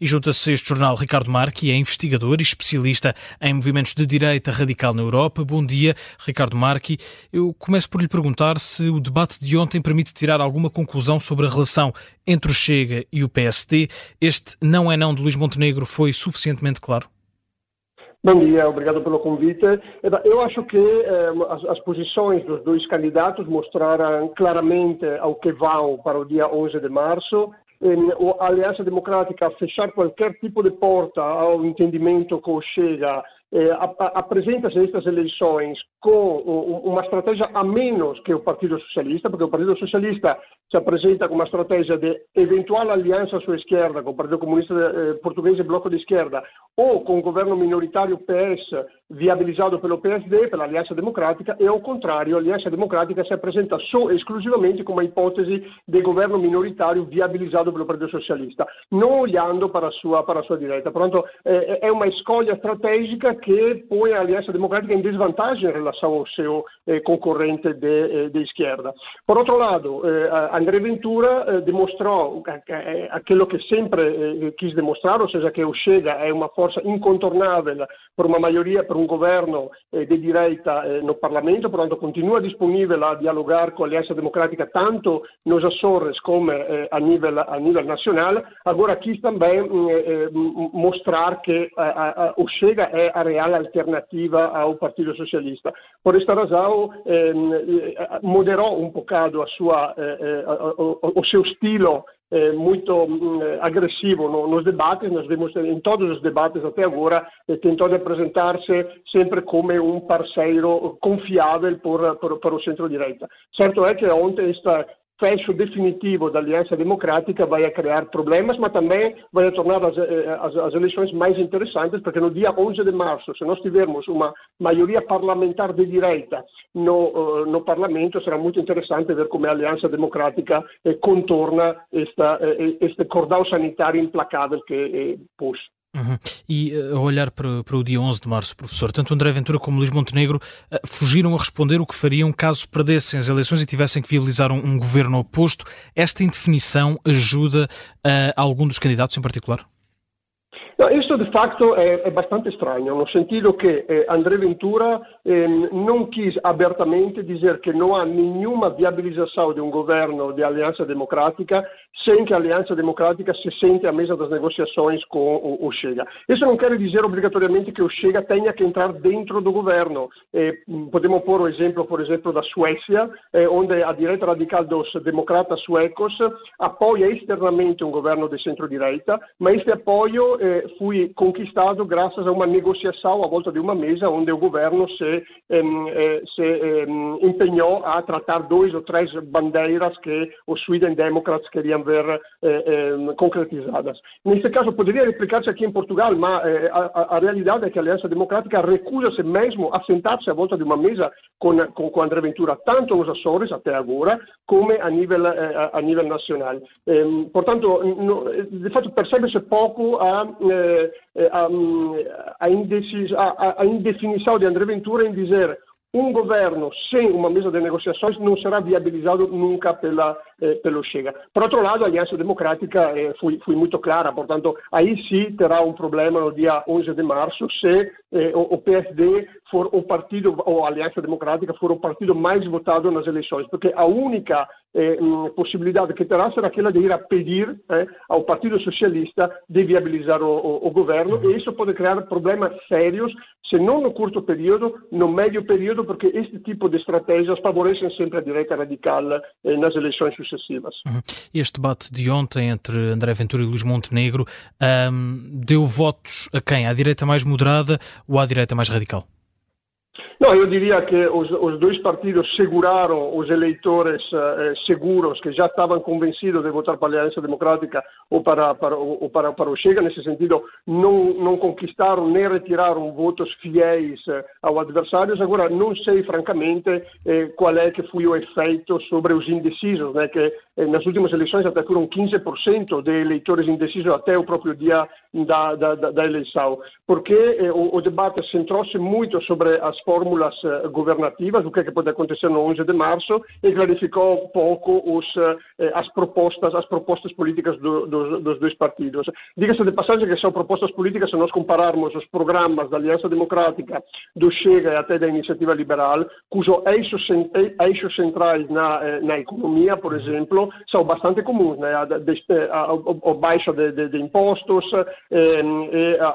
E junta-se a este jornal Ricardo Marque, é investigador e especialista em movimentos de direita radical na Europa. Bom dia, Ricardo Marque. Eu começo por lhe perguntar se o debate de ontem permite tirar alguma conclusão sobre a relação entre o Chega e o PSD. Este não é não de Luís Montenegro foi suficientemente claro? Bom dia, obrigado pelo convite. Eu acho que eh, as, as, posições dos dois candidatos mostraram claramente ao que vão para o dia 11 de março a Aliança Democrática a fechar qualquer tipo de porta ao entendimento com o Chega apresenta-se estas eleições com uma estratégia a menos que o Partido Socialista, porque o Partido Socialista se apresenta com uma estratégia de eventual aliança à sua esquerda com o Partido Comunista eh, Português e Bloco de Esquerda ou com o governo minoritário PS viabilizado pelo PSD, pela Aliança Democrática, e ao contrário, a Aliança Democrática se apresenta só exclusivamente com uma hipótese de governo minoritário viabilizado pelo Partido Socialista, não olhando para a sua, para a sua direita. Portanto, é, é uma escolha estratégica que põe a Aliança Democrática em desvantagem em relação ao seu eh, concorrente de, eh, de, esquerda. Por outro lado, eh, André Ventura eh, demonstrou eh, aquilo que sempre eh, quis demonstrar, ou seja, que o Chega é uma força incontornável por uma maioria, por um governo de direita no Parlamento, portanto continua disponível a dialogar com a Aliança Democrática tanto nos Açores como a nível, a nível nacional. Agora quis também mostrar que a, a, o Chega é a real alternativa ao Partido Socialista. Por esta razão, eh, moderou um bocado a sua, eh, eh o, seu estilo muito eh, agressivo no, nos debates, nós vimos em todos os debates até agora, tentou apresentar-se sempre como um parceiro confiável por, por o centro-direita. Certo é que ontem esta fecho definitivo da Aliança Democrática vai criar problemas, mas também vai tornar as, eh, as, as, eleições mais interessantes, porque no dia 11 de março, se nós tivermos uma maioria parlamentar de direita no, uh, no Parlamento, será muito interessante ver como a Aliança Democrática eh, contorna esta, eh, este cordão sanitário implacável que eh, pôs. Uhum. E uh, a olhar para, para, o dia 11 de março, professor, tanto André Ventura como Luís Montenegro uh, fugiram a responder o que fariam caso perdessem as eleições e tivessem que viabilizar um, um governo oposto. Esta indefinição ajuda uh, algum dos candidatos em particular? No, isso de facto è, è, bastante strano, nel sentido che eh, André Ventura eh, non quis abertamente dizer que não há nenhuma viabilização de um governo de aliança democrática sem que a aliança democrática se sente à mesa das negociações com o, o Chega. Isso não quer dizer obrigatoriamente que o Chega tenha que entrar dentro do governo. Eh, podemos pôr o exemplo, por exemplo, da Suécia, eh, onde a direita radical dos democratas suecos apoia externamente um governo de centro-direita, mas este apoio eh, fui conquistado graças a uma negociação à volta de uma mesa onde o governo se, eh, se empenhou a tratar dois ou três bandeiras que os Sweden Democrats queriam ver eh, eh, concretizadas. Nesse caso, poderia replicar-se aqui em Portugal, mas a, a, realidade é que a Aliança Democrática recusa-se mesmo a sentar-se à volta de uma mesa com, com, com André Ventura, tanto nos Açores até agora, como a nível, eh, a nível nacional. portanto, de fato, percebe-se pouco a a, a indefinição de André Ventura em dizer um governo sem uma mesa de negociações não será viabilizado nunca pela, eh, pelo Chega. Por outro lado, a Aliança Democrática eh, foi, foi, muito clara, portanto, aí sim terá um problema no dia 11 de março se eh, o, o, PSD for o partido, ou a Aliança Democrática for o partido mais votado nas eleições, porque a única eh, possibilidade que terá será aquela de ir a pedir eh, ao Partido Socialista de viabilizar o, o, o governo, e isso pode criar problemas sérios, se não no curto período, no médio período, porque este tipo de estratégias favorecem sempre a direita radical eh, nas eleições sucessivas. Uhum. Este debate de ontem entre André Ventura e Luís Montenegro um, deu votos a quem? À direita mais moderada ou à direita mais radical? Não, eu diria que os, os dois partidos seguraram os eleitores eh, seguros que já estavam convencidos de votar para a Aliança Democrática ou para, para, ou para, para o Chega. Nesse sentido, não, não conquistaram nem retiraram votos fiéis eh, ao adversário. Agora, não sei, francamente, eh, qual é que foi o efeito sobre os indecisos, né? que eh, nas últimas eleições até foram 15% de eleitores indecisos até o próprio dia da, da, da eleição, porque eh, o, o, debate centrou-se muito sobre as fórmulas eh, governativas, o que, é que pode acontecer no 11 de março, e clarificou pouco os, eh, as propostas as propostas políticas do, do, dos dois partidos. Diga-se de passagem que são propostas políticas, se nós compararmos os programas da Aliança Democrática, do Chega e até da Iniciativa Liberal, cujo eixos, centrais na, eh, na economia, por exemplo, são bastante comuns, né? a, a, a, a baixa de, de, de impostos,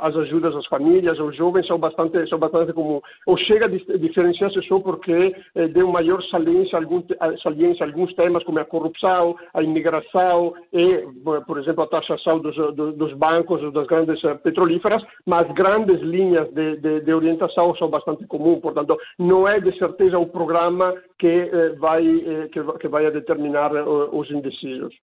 as ajudas às famílias, aos jovens, são bastante, são bastante comuns. O Chega diferencia-se só porque eh, deu maior saliência a, algum, saliência a alguns temas como a corrupção, a imigração e, por exemplo, a taxação dos, dos bancos, das grandes petrolíferas, mas grandes linhas de, de, de orientação são bastante comuns, portanto, não é de certeza o programa que, eh, vai, eh, que, que vai determinar eh, os indecisos.